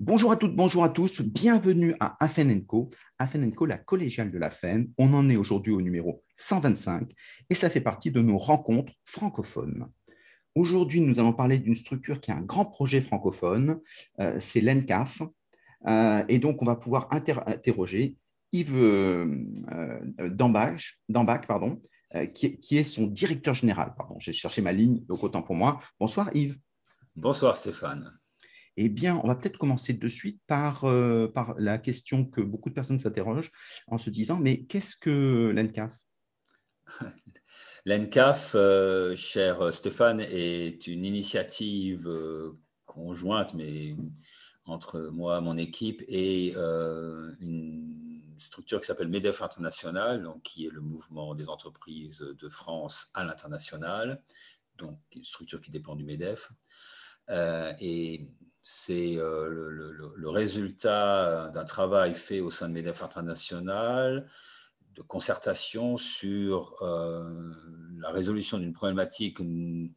Bonjour à toutes, bonjour à tous, bienvenue à Afen Co. Afen Co, la collégiale de la FEN. On en est aujourd'hui au numéro 125 et ça fait partie de nos rencontres francophones. Aujourd'hui, nous allons parler d'une structure qui a un grand projet francophone, euh, c'est l'ENCAF. Euh, et donc, on va pouvoir interroger Yves euh, Dambach, pardon, qui, qui, est son directeur général. Pardon, j'ai cherché ma ligne, donc autant pour moi. Bonsoir Yves. Bonsoir Stéphane. Eh bien, on va peut-être commencer de suite par, par la question que beaucoup de personnes s'interrogent en se disant, mais qu'est-ce que l'ENCAF? L'ENCAF, euh, cher Stéphane, est une initiative euh, conjointe, mais entre moi, mon équipe, et euh, une structure qui s'appelle MEDEF International, donc, qui est le mouvement des entreprises de France à l'international, donc une structure qui dépend du MEDEF. et c'est le, le, résultat d'un travail fait au sein de MEDEF International de concertation sur euh, la résolution d'une problématique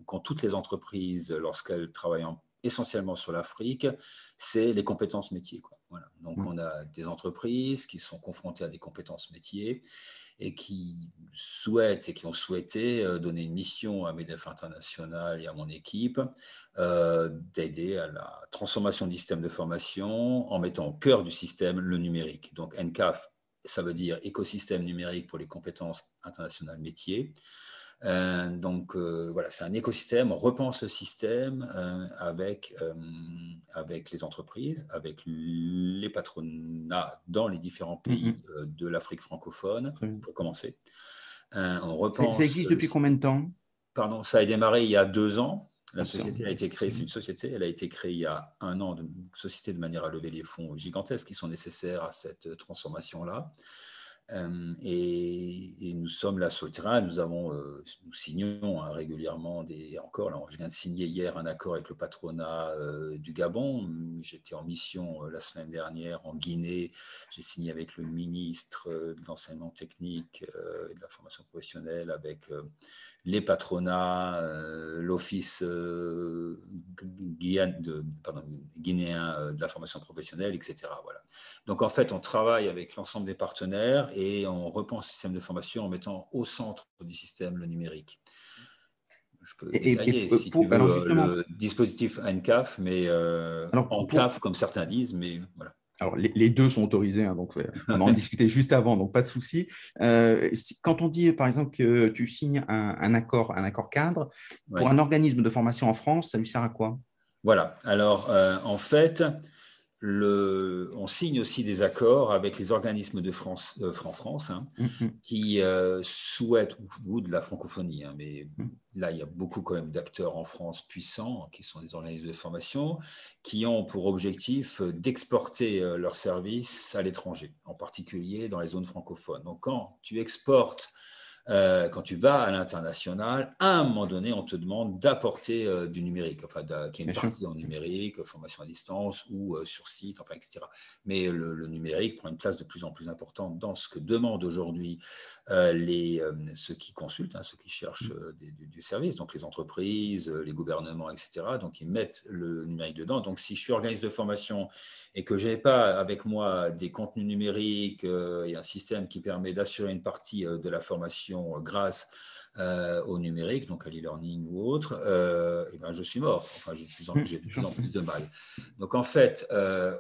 qu'ont toutes les entreprises lorsqu'elles travaillent essentiellement sur l'Afrique, c'est les compétences métiers. Voilà. Donc mmh. on a des entreprises qui sont confrontées à des compétences métiers et qui souhaitent et qui ont souhaité euh, donner une mission à MEDEF International et à mon équipe euh, d'aider à la transformation du système de formation en mettant au cœur du système le numérique. Donc NCAF ça veut dire écosystème numérique pour les compétences internationales métiers. Euh, donc euh, voilà, c'est un écosystème, on repense le système euh, avec, avec les entreprises, avec les patronats dans les différents pays mm-hmm. de l'Afrique francophone, pour commencer. on repense, ça existe depuis combien de temps? Pardon, ça a démarré il y a deux ans. La société a été créée, c'est une société, elle a été créée il y a un an, une société de manière à lever les fonds gigantesques qui sont nécessaires à cette transformation-là. Et, nous sommes le terrain, nous, avons, nous signons hein, régulièrement des. Encore, là, je viens de signer hier un accord avec le patronat du Gabon. J'étais en mission la semaine dernière en Guinée. J'ai signé avec le ministre de l'enseignement technique et de la formation professionnelle, avec les patronats, l'office guinéen de la formation professionnelle, etc. Voilà. Donc en fait, on travaille avec l'ensemble des partenaires et on repense le système de formation en mettant au centre du système le numérique. Je peux détailler si tu veux, le dispositif NCAF, mais euh, en CAF, comme certains disent, mais voilà. Alors, les, deux sont autorisés, hein, donc on en discutait juste avant, donc pas de souci. Euh, quand on dit, par exemple, que tu signes un, accord, un accord cadre, pour un organisme de formation en France, ça lui sert à quoi? Voilà. Alors, euh, en fait, on signe aussi des accords avec les organismes de France, euh, France hein, mm-hmm. qui euh, souhaitent, ou, de la francophonie, hein, mais mm. là, il y a beaucoup quand même d'acteurs en France puissants, qui sont des organismes de formation, qui ont pour objectif d'exporter euh, leurs services à l'étranger, en particulier dans les zones francophones. Donc, quand tu exportes euh, quand tu vas à l'international, à un moment donné, on te demande d'apporter euh, du numérique, enfin, qu'il y ait une partie en numérique, formation à distance ou euh, sur site, enfin, etc. Mais le, numérique prend une place de plus en plus importante dans ce que demandent aujourd'hui les, ceux qui consultent, hein, ceux qui cherchent mm. du service, donc les entreprises, les gouvernements, etc. Donc, ils mettent le numérique dedans. Donc, si je suis organisme de formation et que je n'ai pas avec moi des contenus numériques et un système qui permet d'assurer une partie de la formation, euh, grâce euh, au numérique, donc à l'e-learning ou autre, euh, et ben je suis mort. Enfin, j'ai de plus en, plus, de, plus en plus de mal. Donc, en fait,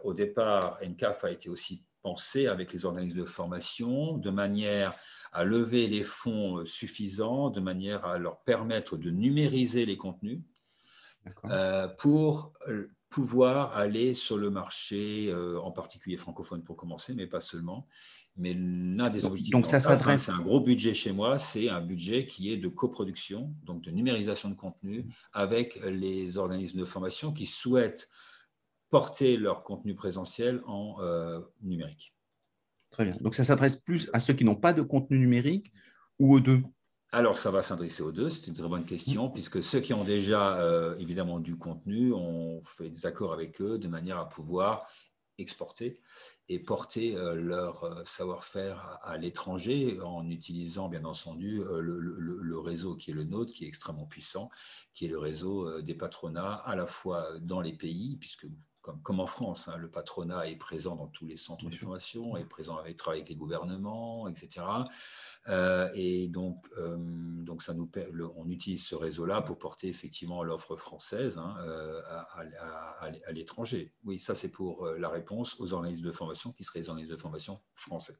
au départ, NCAF a été aussi pensé avec les organismes de formation de manière à lever les fonds suffisants, de manière à leur permettre de numériser les contenus pour pouvoir aller sur le marché, en particulier francophone pour commencer, mais pas seulement, mais l'un des objectifs, donc ça s'adresse. C'est un gros budget chez moi, c'est un budget qui est de coproduction, donc de numérisation de contenu avec les organismes de formation qui souhaitent porter leur contenu présentiel en euh, numérique. Très bien. Donc ça s'adresse plus à ceux qui n'ont pas de contenu numérique ou aux deux? Alors, ça va s'adresser aux deux, c'est une très bonne question, puisque ceux qui ont déjà euh, évidemment du contenu, on fait des accords avec eux de manière à pouvoir exporter et porter leur savoir-faire à, l'étranger en utilisant bien entendu le, réseau qui est le nôtre, qui est extrêmement puissant, qui est le réseau des patronats à la fois dans les pays, puisque comme, en France, hein, le patronat est présent dans tous les centres de formation, est présent avec, travaille avec les gouvernements, etc. Euh, et donc, euh, donc ça nous, on utilise ce réseau-là pour porter effectivement l'offre française hein, euh, à, l'étranger. Oui, ça c'est pour la réponse aux organismes de formation qui seraient les organismes de formation français.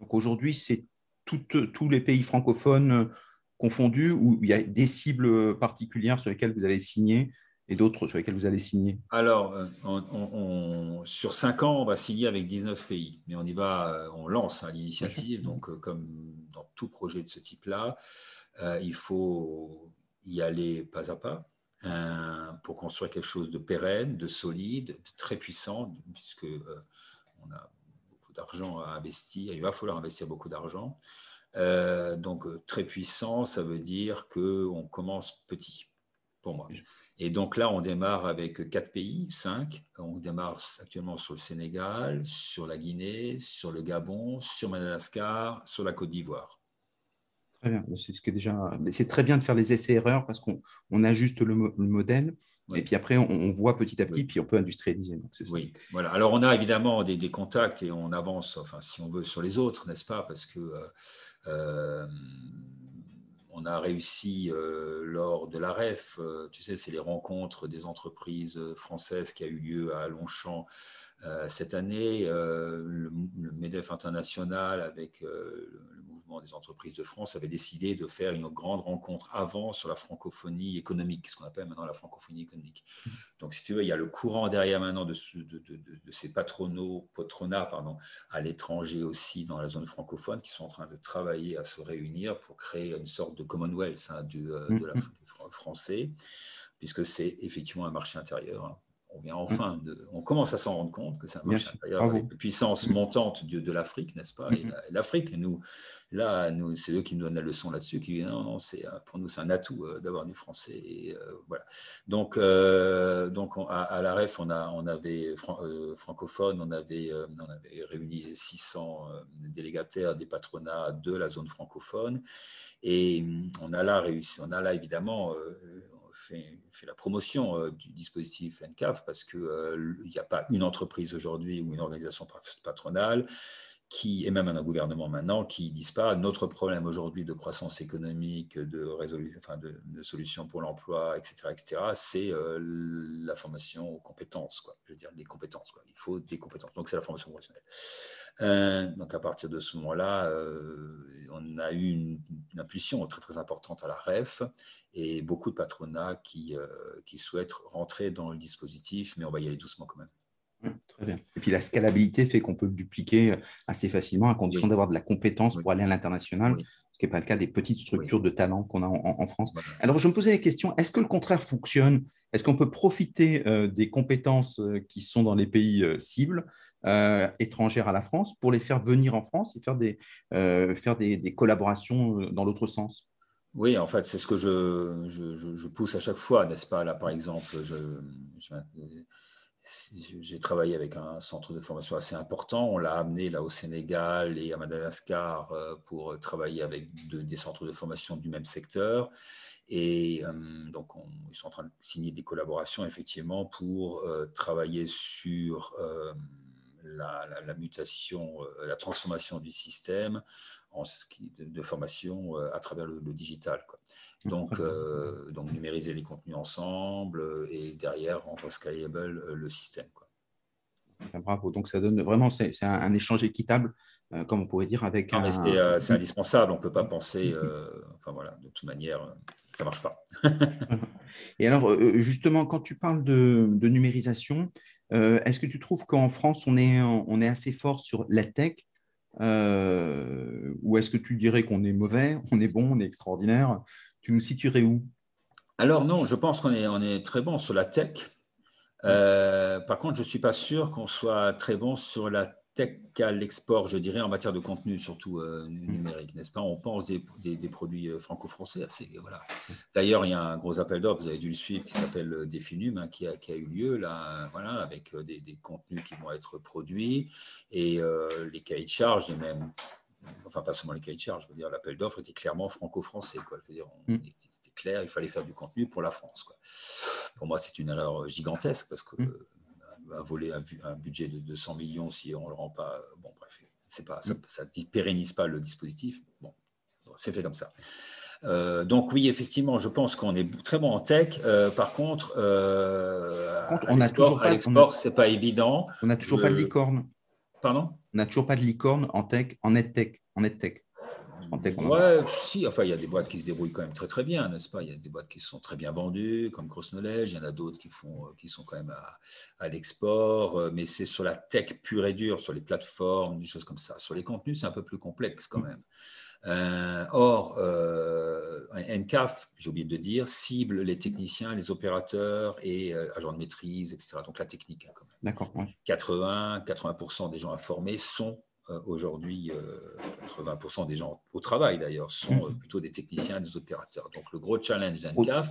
Donc aujourd'hui, c'est tous les pays francophones confondus où il y a des cibles particulières sur lesquelles vous avez signé et d'autres sur lesquels vous allez signer? Alors, euh, sur cinq ans, on va signer avec 19 pays, mais on y va, euh, on lance hein, l'initiative. Donc, euh, comme dans tout projet de ce type-là, il faut y aller pas à pas pour construire quelque chose de pérenne, de solide, de très puissant, puisque on a beaucoup d'argent à investir. Il va falloir investir beaucoup d'argent. donc, très puissant, ça veut dire qu'on commence petit, pour moi. Et donc là, on démarre avec quatre pays, cinq. On démarre actuellement sur le Sénégal, sur la Guinée, sur le Gabon, sur Madagascar, sur la Côte d'Ivoire. Très bien. C'est ce que déjà. C'est très bien de faire les essais-erreurs parce qu'on on ajuste le, modèle. Et puis après, on, voit petit à petit, puis on peut industrialiser. oui, voilà. Alors, on a évidemment des, contacts et on avance, enfin, si on veut, sur les autres, n'est-ce pas? Parce que euh, euh, on a réussi euh, lors de la REF, euh, tu sais, c'est les rencontres des entreprises françaises qui a eu lieu à Longchamp euh, cette année, le, MEDEF international avec le mouvement des entreprises de France avait décidé de faire une grande rencontre avant sur la francophonie économique, ce qu'on appelle maintenant la francophonie économique. Donc, si tu veux, il y a le courant derrière maintenant de, ces patronaux, patronats pardon, à l'étranger aussi dans la zone francophone qui sont en train de travailler à se réunir pour créer une sorte de Commonwealth hein, du, de la, mm-hmm. français, puisque c'est effectivement un marché intérieur. Hein on vient enfin de, on commence à s'en rendre compte que ça marche avec la puissance montante de, de l'Afrique, n'est-ce pas Et l'Afrique, nous, là, nous, c'est eux qui nous donnent la leçon là-dessus, qui disent non, non, c'est pour nous c'est un atout euh, d'avoir du français. Et, euh, voilà. Donc, euh, donc à, la REF, on a, on avait francophone, on avait, on avait réuni 600 délégataires des patronats de la zone francophone, et on a là réussi, on a là évidemment fait, la promotion euh, du dispositif NCAF parce qu'il euh, n'y a pas une entreprise aujourd'hui ou une organisation patronale qui, et même un gouvernement maintenant, qui disent pas notre problème aujourd'hui de croissance économique, de, solutions pour l'emploi, etc., etc., c'est euh, la formation aux compétences, quoi. je veux dire les compétences. Il faut des compétences. Donc c'est la formation professionnelle. Euh, donc à partir de ce moment-là, euh, on a eu une, impulsion très très importante à la REF et beaucoup de patronats qui, qui souhaitent rentrer dans le dispositif, mais on va y aller doucement quand même. Très bien. Et puis la scalabilité fait qu'on peut dupliquer assez facilement à condition d'avoir de la compétence pour aller à l'international, ce qui n'est pas le cas des petites structures de talent qu'on a en, France. Alors je me posais la question, est-ce que le contraire fonctionne? Est-ce qu'on peut profiter euh, des compétences euh, qui sont dans les pays euh, cibles étrangères à la France pour les faire venir en France et faire des, faire des, collaborations dans l'autre sens? Oui, en fait, c'est ce que je, je, pousse à chaque fois, n'est-ce pas? Là, par exemple, je, j'ai travaillé avec un centre de formation assez important. On l'a amené là au Sénégal et à Madagascar euh, pour travailler avec des centres de formation du même secteur. Et euh, donc, ils sont en train de signer des collaborations, effectivement, pour euh, travailler sur la, mutation, la transformation du système en, de, de formation à travers le, le digital. Quoi. Donc, euh, donc numériser les contenus ensemble euh, et derrière rendre scalable euh, le système. Quoi. Bravo. Donc ça donne vraiment, c'est un, échange équitable, comme on pourrait dire, avec. un... c'est indispensable. On ne peut pas penser. enfin voilà, de toute manière, ça ne marche pas. et alors, justement, quand tu parles de, numérisation, est-ce que tu trouves qu'en France, on est, assez fort sur la tech ou est-ce que tu dirais qu'on est mauvais, on est bon, on est extraordinaire? Tu nous situerais où? Alors non, je pense qu'on est, on est très bon sur la tech. Euh, par contre, je ne suis pas sûr qu'on soit très bon sur la tech qu'à l'export, je dirais, en matière de contenu, surtout euh, numérique, n'est-ce pas? On pense des, des, produits euh, franco-français. Assez, voilà. D'ailleurs, il y a un gros appel d'offres, vous avez dû le suivre, qui s'appelle Définum, hein, qui, a, qui, a, eu lieu, là, voilà, avec des, des, contenus qui vont être produits et les cahiers de charge, et même, enfin, pas seulement les cahiers de charge, je veux dire, l'appel d'offres était clairement franco-français. Quoi. dire, mm. C'était clair, il fallait faire du contenu pour la France. Quoi. Pour moi, c'est une erreur gigantesque parce que. Mm à voler un, budget de 200 millions si on ne le rend pas. Bon, bref, c'est pas, ça ne pérennise pas le dispositif. Bon, c'est fait comme ça. Euh, donc oui, effectivement, je pense qu'on est très bon en tech. Euh, par contre, euh, à l'export, c'est pas évident. On n'a toujours pas de licorne. Pardon? On n'a toujours pas de licorne en tech, en EdTech. En EdTech. Ouais, si, enfin, il y a des boîtes qui se débrouillent quand même très très bien, n'est-ce pas? Il y a des boîtes qui sont très bien vendues, comme Cross Knowledge, il y en a d'autres qui, font, euh, qui sont quand même à, à l'export, euh, mais c'est sur la tech pure et dure, sur les plateformes, des choses comme ça. Sur les contenus, c'est un peu plus complexe quand même. Euh, or, euh, NCAF, j'ai oublié de dire, cible les techniciens, les opérateurs et agents de maîtrise, etc. Donc la technique, hein, quand même. D'accord. 80, 80% des gens informés sont aujourd'hui, 80% euh, des gens au travail d'ailleurs sont mmh. euh, plutôt des techniciens, des opérateurs. Donc le gros challenge d'ENCAF,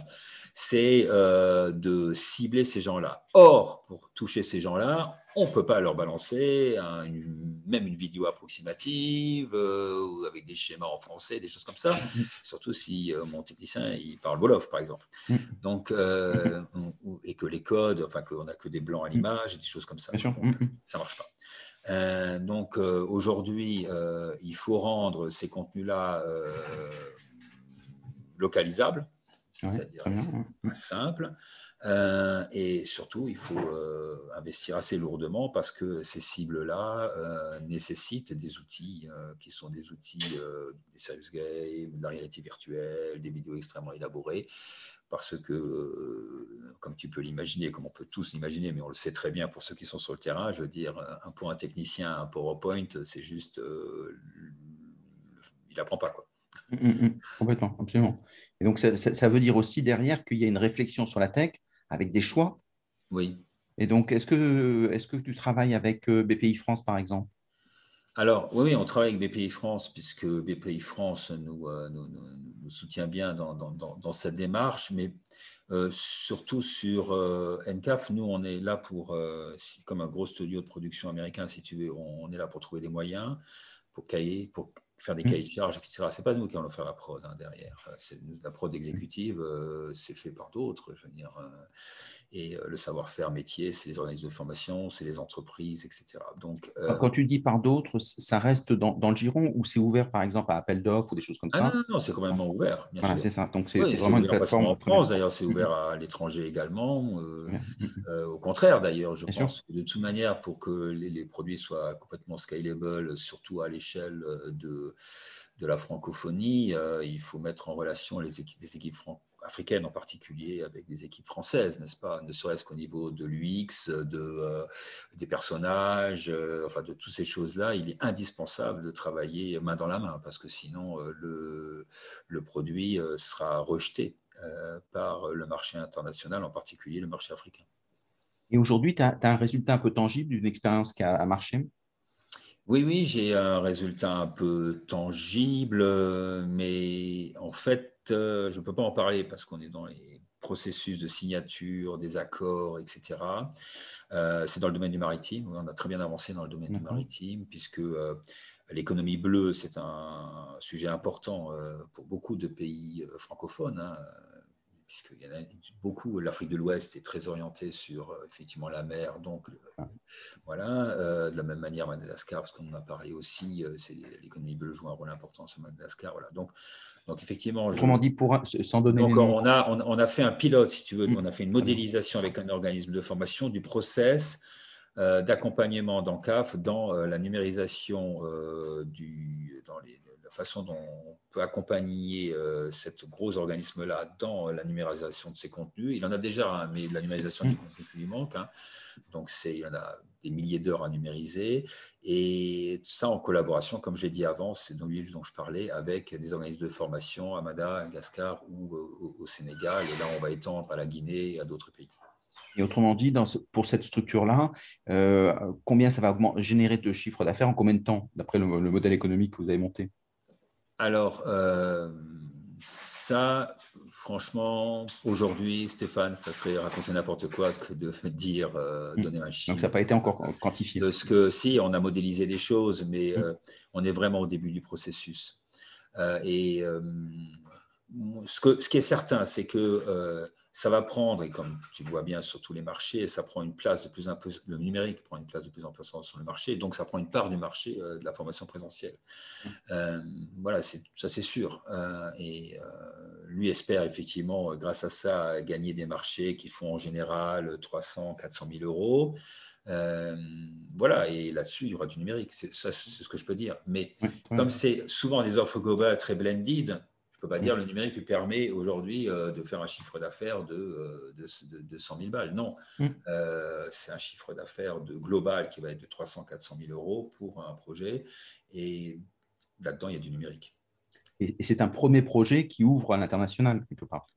c'est de cibler ces gens-là. Or, pour toucher ces gens-là, on ne peut pas leur balancer même une vidéo approximative avec des schémas en français, des choses comme ça, mmh. surtout si mon technicien il parle Wolof par exemple. Mmh. Donc, et que les codes, enfin qu'on n'a que des blancs à l'image et des choses comme ça. ça ne marche pas. Euh, donc euh, aujourd'hui, euh, il faut rendre ces contenus-là localisables, c'est-à-dire simple. Et surtout, il faut investir assez lourdement parce que ces cibles-là nécessitent des outils qui sont des outils des service games, de la réalité virtuelle, des vidéos extrêmement élaborées parce que, euh, comme tu peux l'imaginer, comme on peut tous l'imaginer, mais on le sait très bien pour ceux qui sont sur le terrain, je veux dire, un, pour un technicien, un PowerPoint, c'est juste, euh, il n'apprend pas. Quoi. Mmh, mmh, mmh. complètement, absolument. Et donc, ça, veut dire aussi derrière qu'il y a une réflexion sur la tech avec des choix. Oui. Et donc, est-ce que, est que tu travailles avec euh, BPI France, par exemple? Alors, oui, on travaille avec BPI France, puisque BPI France nous, euh, nous, soutient bien dans, dans, dans, cette démarche, mais euh, surtout sur euh, NCAF, nous, on est là pour, comme un gros studio de production américain, si tu veux, on, est là pour trouver des moyens, pour cahier, pour faire des mmh. cahiers de charges, etc. Ce n'est pas nous qui allons faire la prod hein, derrière. La prod exécutive, c'est fait par d'autres, je veux dire. Et euh, le savoir-faire métier, c'est les organismes de formation, c'est les entreprises, etc. Donc, euh, Quand tu dis par d'autres, ça reste dans, dans le giron ou c'est ouvert par exemple à appel d'offres ou des choses comme ah ça? Non, non, non c'est quand même ouvert. c'est ça. Donc c'est vraiment une plateforme. En France, d'ailleurs, c'est ouvert à l'étranger également. Euh, au contraire, d'ailleurs, je pense que de toute manière, pour que les, produits soient complètement scalable, surtout à l'échelle de, de la francophonie, il faut mettre en relation les équipes, les équipes francophones africaine en particulier, avec des équipes françaises, n'est-ce pas? Ne serait-ce qu'au niveau de l'UX, euh, des personnages, euh, enfin de toutes ces choses-là, il est indispensable de travailler main dans la main, parce que sinon euh, le, produit sera rejeté par le marché international, en particulier le marché africain. Et aujourd'hui, tu as, un résultat un peu tangible d'une expérience qui a marché? Oui, oui, j'ai un résultat un peu tangible, mais en fait, euh, je ne peux pas en parler parce qu'on est dans les processus de signature, des accords, etc. Euh, c'est dans le domaine du maritime. On a très bien avancé dans le domaine du maritime, puisque euh, l'économie bleue, c'est un sujet important pour beaucoup de pays francophones. Hein puisqu'il y en a beaucoup. L'Afrique de l'Ouest est très orientée sur euh, effectivement la mer, donc euh, ah. voilà. Euh, de la même manière, Madagascar, parce qu'on en a parlé aussi, l'économie bleue joue un rôle important sur Madagascar. Voilà. Donc, donc effectivement. Autrement dit, pour sans donner. Donc on a on, a fait un pilote, si tu veux, mm. on a fait une modélisation avec un organisme de formation du process. d'accompagnement d'ENCAF dans la numérisation du, dans les, façon dont on peut accompagner euh, cet gros organisme-là dans la numérisation de ses contenus. Il en a déjà, mais la numérisation du contenu lui manque. Hein. Donc, il y en a des milliers d'heures à numériser. Et ça en collaboration, comme je l'ai dit avant, c'est dans le dont je parlais, avec des organismes de formation à Madagascar ou euh, au Sénégal. Et là, on va étendre à la Guinée et à d'autres pays. Et autrement dit, dans pour cette structure-là, euh, combien ça va générer de chiffre d'affaires en combien de temps, d'après le, modèle économique que vous avez monté? Alors, euh, ça, franchement, aujourd'hui, Stéphane, ça serait raconter n'importe quoi que de dire, euh, hmm. donner un chiffre. Donc, ça n'a pas été encore quantifié. Parce que si, on a modélisé les choses, mais hmm. on est vraiment au début du processus. et ce, que, ce, qui est certain, c'est que ça va prendre, et comme tu le vois bien sur tous les marchés, ça prend une place de plus en plus, le numérique prend une place de plus en plus sur le marché, donc ça prend une part du marché euh, de la formation présentielle. Mmh. Euh, voilà, ça c'est sûr. Euh, et lui espère effectivement, grâce à ça, gagner des marchés qui font en général 300, 400 000 euros. voilà, et là-dessus, il y aura du numérique. C'est, ça, c'est ce que je peux dire. Mais comme c'est souvent des offres globales très blended, peux pas dire le numérique permet aujourd'hui euh, de faire un chiffre d'affaires de, de, de, 100 000 balles. Non, mm. euh, c'est un chiffre d'affaires global qui va être de 300 400 000 euros pour un projet. Et là-dedans, il y a du numérique. Et, c'est un premier projet qui ouvre à l'international, quelque part.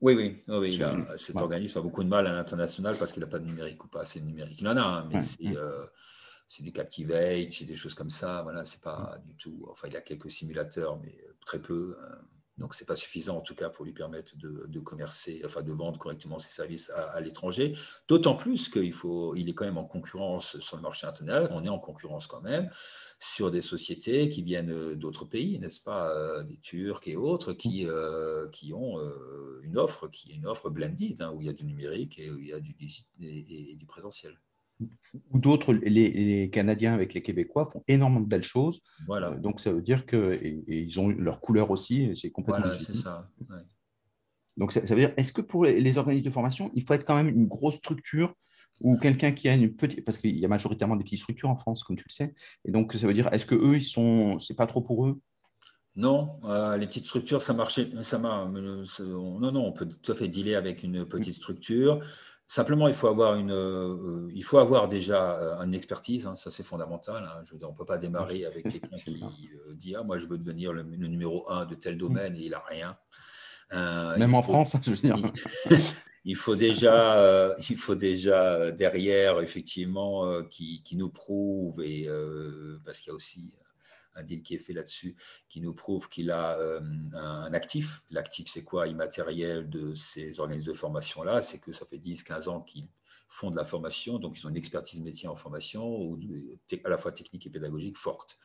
Oui, oui, oui, cet organisme a beaucoup de mal à l'international parce qu'il n'a pas de numérique ou pas assez de numérique. Il en a, hein, mais c'est. Euh, c'est du Captivate, c'est des choses comme ça. Voilà, c'est pas du tout. Enfin, il y a quelques simulateurs, mais très peu. Hein. Donc, ce n'est pas suffisant, en tout cas, pour lui permettre de, commercer, enfin, de vendre correctement ses services à, l'étranger. D'autant plus qu'il faut, il est quand même en concurrence sur le marché international. On est en concurrence quand même sur des sociétés qui viennent d'autres pays, n'est-ce pas, euh, des Turcs et autres, qui, euh, qui ont euh, une offre qui est une offre blended, hein, où il y a du numérique et où il y a du, et du présentiel ou d'autres, les, Canadiens avec les Québécois font énormément de belles choses. Voilà. Euh, donc ça veut dire qu'ils ont leur couleur aussi, c'est complètement. Voilà, c'est ça. Donc ça, veut dire, est-ce que pour les organismes de formation, il faut être quand même une grosse structure ou quelqu'un qui a une petite, parce qu'il y a majoritairement des petites structures en France, comme tu le sais, et donc ça veut dire, est-ce que eux, ils sont, c'est pas trop pour eux? Non, euh, les petites structures, ça marchait, ça m'a, non, non, on peut tout à fait dealer avec une petite structure. Simplement, il faut avoir, une, euh, il faut avoir déjà euh, une expertise, hein, ça c'est fondamental. Hein. je veux dire, on ne peut pas démarrer avec quelqu'un qui euh, dit ah, Moi, je veux devenir le, numéro un de tel domaine et il n'a rien. Même en France, je veux dire. Il, faut déjà, il faut déjà derrière, effectivement, qui, qui, nous prouve, et, parce qu'il y a aussi un deal qui est fait là-dessus, qui nous prouve qu'il a euh, un actif. L'actif, c'est quoi? Immatériel de ces organismes de formation-là. C'est que ça fait 10-15 ans qu'ils font de la formation, donc ils ont une expertise métier en formation, ou à la fois technique et pédagogique forte.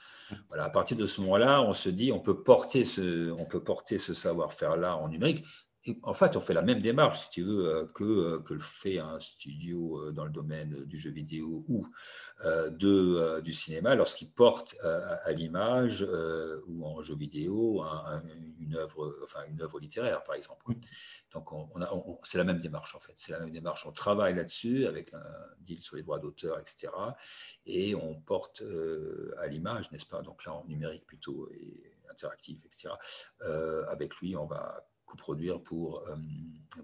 Voilà, à partir de ce moment-là, on se dit, on peut porter ce, on peut porter ce savoir-faire-là en numérique en fait, on fait la même démarche, si tu veux, euh, que, euh, que le fait un studio euh, dans le domaine du jeu vidéo ou de, du cinéma, lorsqu'il porte à, l'image ou en jeu vidéo une, œuvre, enfin, une œuvre littéraire, par exemple. Donc, on, c'est la même démarche, en fait. C'est la même démarche. On travaille là-dessus avec un deal sur les droits d'auteur, etc. Et on porte à l'image, n'est-ce pas? Donc là, en numérique plutôt et interactif, etc. avec lui, on va produire pour, euh,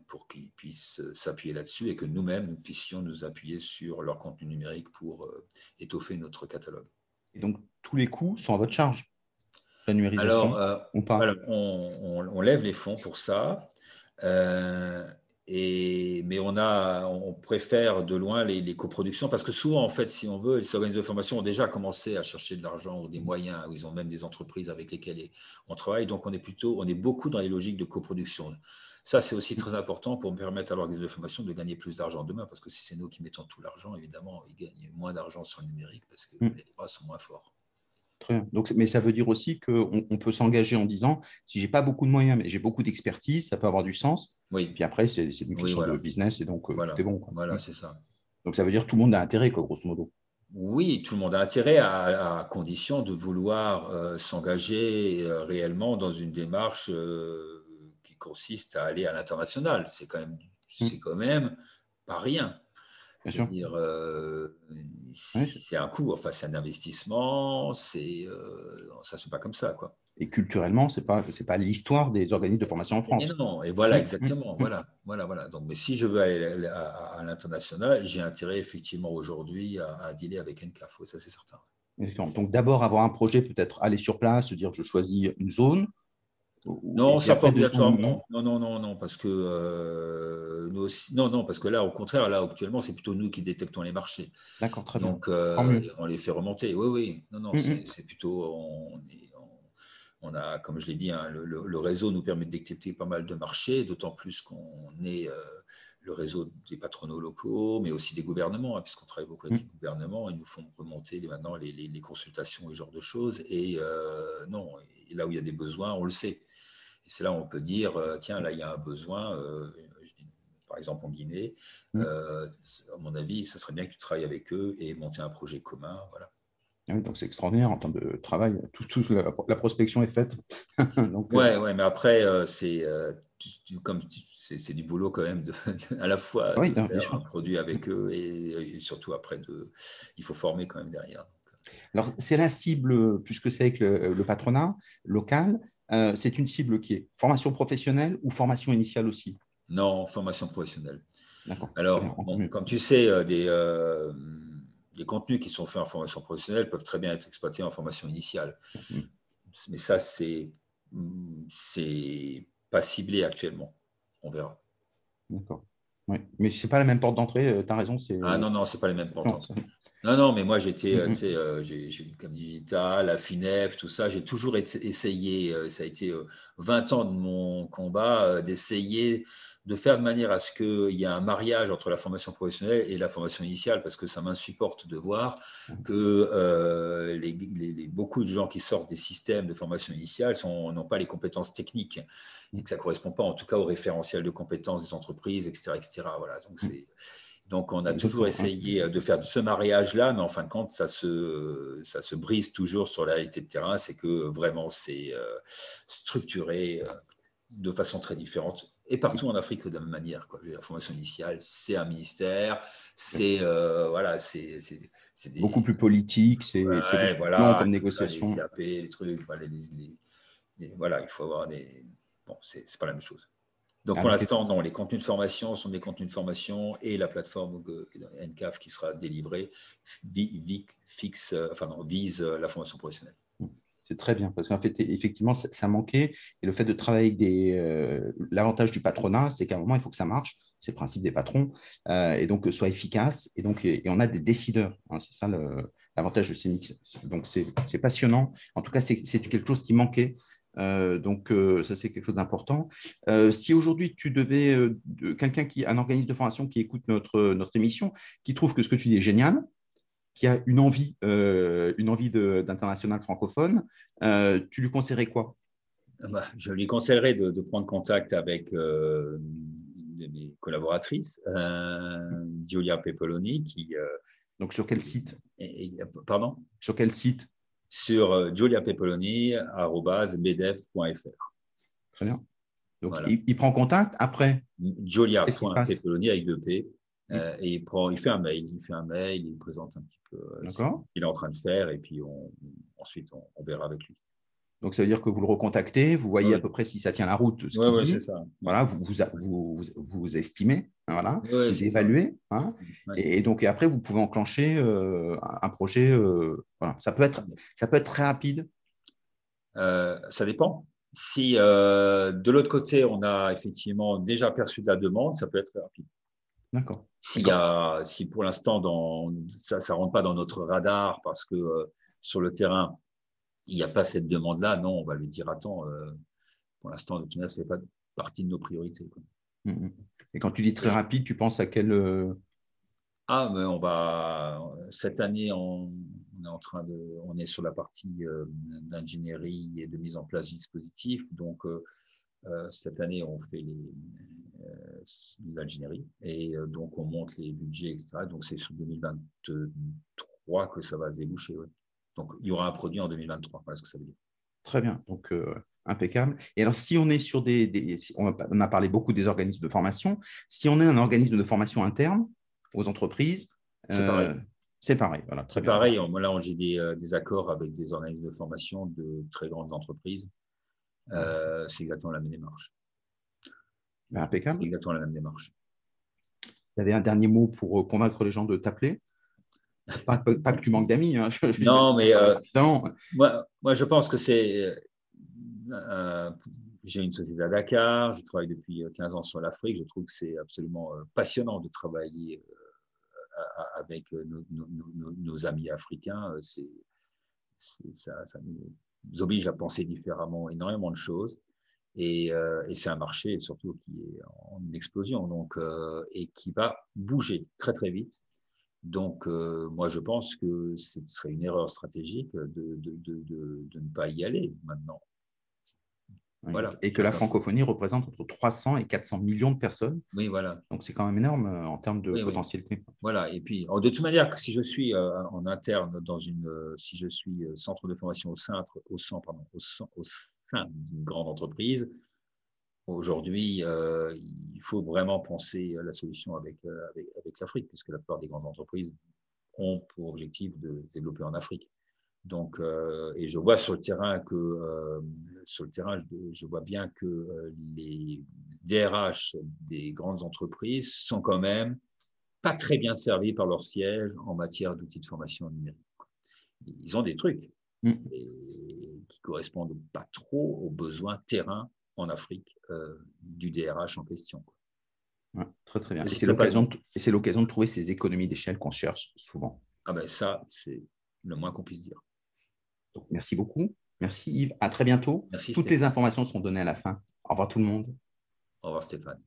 pour qu'ils puissent s'appuyer là-dessus et que nous-mêmes, nous puissions nous appuyer sur leur contenu numérique pour euh, étoffer notre catalogue. Et donc, tous les coûts sont à votre charge? La numérisation Alors, euh, on, on, lève les fonds pour ça. Et, mais on, a, on préfère de loin les, coproductions parce que souvent, en fait, si on veut, les organismes de formation ont déjà commencé à chercher de l'argent ou des moyens, ou ils ont même des entreprises avec lesquelles on travaille. Donc, on est plutôt, on est beaucoup dans les logiques de coproduction. Ça, c'est aussi très important pour permettre à l'organisme de formation de gagner plus d'argent demain parce que si c'est nous qui mettons tout l'argent, évidemment, ils gagnent moins d'argent sur le numérique parce que mm. les droits sont moins forts. Donc, mais ça veut dire aussi qu'on on peut s'engager en disant si j'ai pas beaucoup de moyens, mais j'ai beaucoup d'expertise, ça peut avoir du sens. Oui. Puis après, c'est une question de business et donc euh, voilà. c'est bon. Voilà, c'est ça. Donc ça veut dire que tout le monde a intérêt, quoi, grosso modo. Oui, tout le monde a intérêt à, condition de vouloir euh, s'engager euh, réellement dans une démarche qui consiste à aller à l'international. C'est quand même, mmh. c'est quand même pas rien. Je veux dire, c'est un coût, enfin, c'est un investissement, c'est, euh, ça ne se fait pas comme ça. Quoi. Et culturellement, ce n'est pas, pas l'histoire des organismes de formation en France. Et non, et voilà, exactement. Voilà, voilà, voilà. Donc, mais si je veux aller à, l'international, j'ai intérêt effectivement aujourd'hui à, à, dealer avec NCAF, ça c'est certain. Donc, d'abord, avoir un projet, peut-être aller sur place, se dire je choisis une zone, non, ça pas obligatoirement. Non, non, non, non, parce que euh, aussi, non, non, parce que là, au contraire, là, actuellement, c'est plutôt nous qui détectons les marchés. D'accord, très bien. Donc, euh, on les fait remonter. Oui, oui. Non, non, mm, mm. c'est plutôt, on, on, a, comme je l'ai dit, hein, le, réseau nous permet de détecter pas mal de marchés, d'autant plus qu'on est euh, le réseau des patronaux locaux, mais aussi des gouvernements, hein, puisqu'on travaille beaucoup avec mm. les gouvernements. Ils nous font remonter maintenant les, les, consultations et ce genre de choses. Et non, et là où il y a des besoins, on le sait. Et c'est là où on peut dire, euh, tiens, là, il y a un besoin, euh, par exemple en Guinée, mm. euh, à mon avis, ce serait bien que tu travailles avec eux et monter un projet commun. Voilà. Ah oui, donc c'est extraordinaire en termes de travail. Tout, la, prospection est faite. donc, ouais, ouais, mais après, c'est comme c'est du boulot quand même de, à la fois de faire un produit avec eux et, surtout après de, il faut former quand même derrière. Alors c'est la cible puisque c'est avec le patronat local. Euh, c'est une cible qui est formation professionnelle ou formation initiale aussi? Non, formation professionnelle. Alors, comme tu sais, euh, des, euh, les contenus qui sont faits en formation professionnelle peuvent très bien être exploités en formation initiale. Mm. Mais ça, c'est pas ciblé actuellement. On verra. D'accord. Oui. Mais ce n'est pas la même porte d'entrée, tu as raison. Ah non, non, ce n'est pas les mêmes portes d'entrée. Non, non, mais moi j'étais, euh, mm-hmm. euh, j'ai eu comme digital, la FINEF, tout ça. J'ai toujours essayé, euh, ça a été 20 ans de mon combat, d'essayer de faire de manière à ce qu'il y ait un mariage entre la formation professionnelle et la formation initiale, parce que ça m'insupporte de voir mm-hmm. que les, beaucoup de gens qui sortent des systèmes de formation initiale n'ont pas les compétences techniques et que ça ne correspond pas en tout cas au référentiel de compétences des entreprises, etc. etc. Voilà, donc donc, on a toujours essayé euh, de faire ce mariage-là, mais en fin de compte, ça se, ça se brise toujours sur la réalité de terrain. C'est que vraiment, c'est euh, structuré euh, de façon très différente. Et partout en Afrique, de la même manière. Quoi. La formation initiale, c'est un ministère, c'est voilà, c'est beaucoup plus politique, c'est voilà, comme négociation. les CAP, les trucs, voilà, voilà, il faut avoir des. Bon, c'est pas la même chose. Donc ah, pour l'instant, non, les contenus de formation sont des contenus de formation et la plateforme NCAF qui sera délivrée fixe, euh, vise euh, la formation professionnelle. C'est très bien, parce qu'en fait, effectivement, ça, manquait. Et le fait de travailler avec des. Euh, l'avantage du patronat, c'est qu'à un moment, il faut que ça marche. C'est le principe des patrons. et donc, soit efficace. Et donc, on a des décideurs. Hein, c'est ça l'avantage de ces mix. Donc, c'est passionnant. En tout cas, c'est quelque chose qui manquait euh, donc, euh, ça, c'est quelque chose d'important. Euh, si aujourd'hui, tu devais, quelqu'un qui, un organisme de formation qui écoute notre, notre émission, qui trouve que ce que tu dis est génial, qui a une envie, une envie d'international francophone, tu lui conseillerais quoi? Ah bah, Je lui conseillerais de, prendre contact avec mes collaboratrices, Giulia Pepoloni, qui. donc, sur quel site? Pardon? Sur quel site? Sur euh, juliapepoloni.bdef.fr. Très bien. Donc, il, prend contact après? Julia.pepoloni avec deux P. Euh, et il, prend, il fait un mail, il fait un mail, il présente un petit peu euh, ce qu'il est en train de faire, et puis ensuite on, verra avec lui. Donc, ça veut dire que vous le recontactez, vous voyez à peu près si ça tient la route. Ça. Voilà, vous, vous, vous, estimez, voilà, vous évaluez. Hein, et, donc, et après, vous pouvez enclencher euh, un projet. Euh, voilà. ça, peut être, ça peut être très rapide. Ça dépend. Si de l'autre côté, on a effectivement déjà perçu de la demande, ça peut être très rapide. D'accord. Si, si pour l'instant, ça ne rentre pas dans notre radar parce que sur le terrain, il n'y a pas cette demande-là, non, on va lui dire attends, euh, pour l'instant, le tunnel, ça fait pas partie de nos priorités. Mm, mm. Et quand tu dis très rapide, tu penses à quel. Euh, ah, mais on va. Cette année, on, est en train de. On est sur la partie euh, d'ingénierie et de mise en place du dispositif. Donc, cette année, on fait l'ingénierie et donc on monte les budgets, etc. Donc, c'est sur 2023 que ça va déboucher. Donc, il y aura un produit en 2023. Voilà ce que ça veut dire. Très bien. Donc, euh, impeccable. Et alors, si on est sur des. on, a, parlé beaucoup des organismes de formation. Si on est un organisme de formation interne aux entreprises, c'est pareil. Euh, c'est pareil. Voilà, très pareil. là, j'ai des, euh, des, accords avec des organismes de formation de très grandes entreprises. c'est exactement la même démarche. Ben, impeccable. Exactement la même démarche. Vous avez un dernier mot pour convaincre les gens de t'appeler pas, que tu manques d'amis. Hein, non, mais euh, moi, moi, je pense que c'est. Euh, j'ai une société à Dakar, je travaille depuis 15 ans sur l'Afrique. Je trouve que c'est absolument passionnant de travailler avec nos, amis africains. C'est, ça, nous oblige à penser différemment énormément de choses. Et, c'est un marché surtout qui est en explosion donc, et qui va bouger très très vite. Donc, euh, moi, je pense que ce serait une erreur stratégique de, de, de, de ne pas y aller maintenant. Voilà. Et que la francophonie représente entre 300 et 400 millions de personnes. Oui, voilà. Donc, c'est quand même énorme euh, en termes de potentialité. Voilà. Et puis, de toute manière, si je suis euh, en interne dans une, si je suis centre de formation au sein, au sein, pardon, au au sein d'une grande entreprise, Aujourd'hui, euh, il faut vraiment penser à la solution avec, euh, avec, avec l'Afrique, puisque la plupart des grandes entreprises ont pour objectif de développer en Afrique. Donc, euh, et je vois sur le terrain que, sur le terrain, je, vois bien que les DRH des grandes entreprises sont quand même pas très bien servis par leur siège en matière d'outils de formation numérique. Ils ont des trucs mm. qui correspondent pas trop aux besoins terrain en Afrique euh, du DRH en question. très très bien. Et c'est l'occasion de, de trouver ces économies d'échelle qu'on cherche souvent. Ah ben ça, c'est le moins qu'on puisse dire. Donc, merci beaucoup. Merci Yves. À très bientôt. Merci, Toutes les informations sont données à la fin. Au revoir tout le monde. Au revoir Stéphane.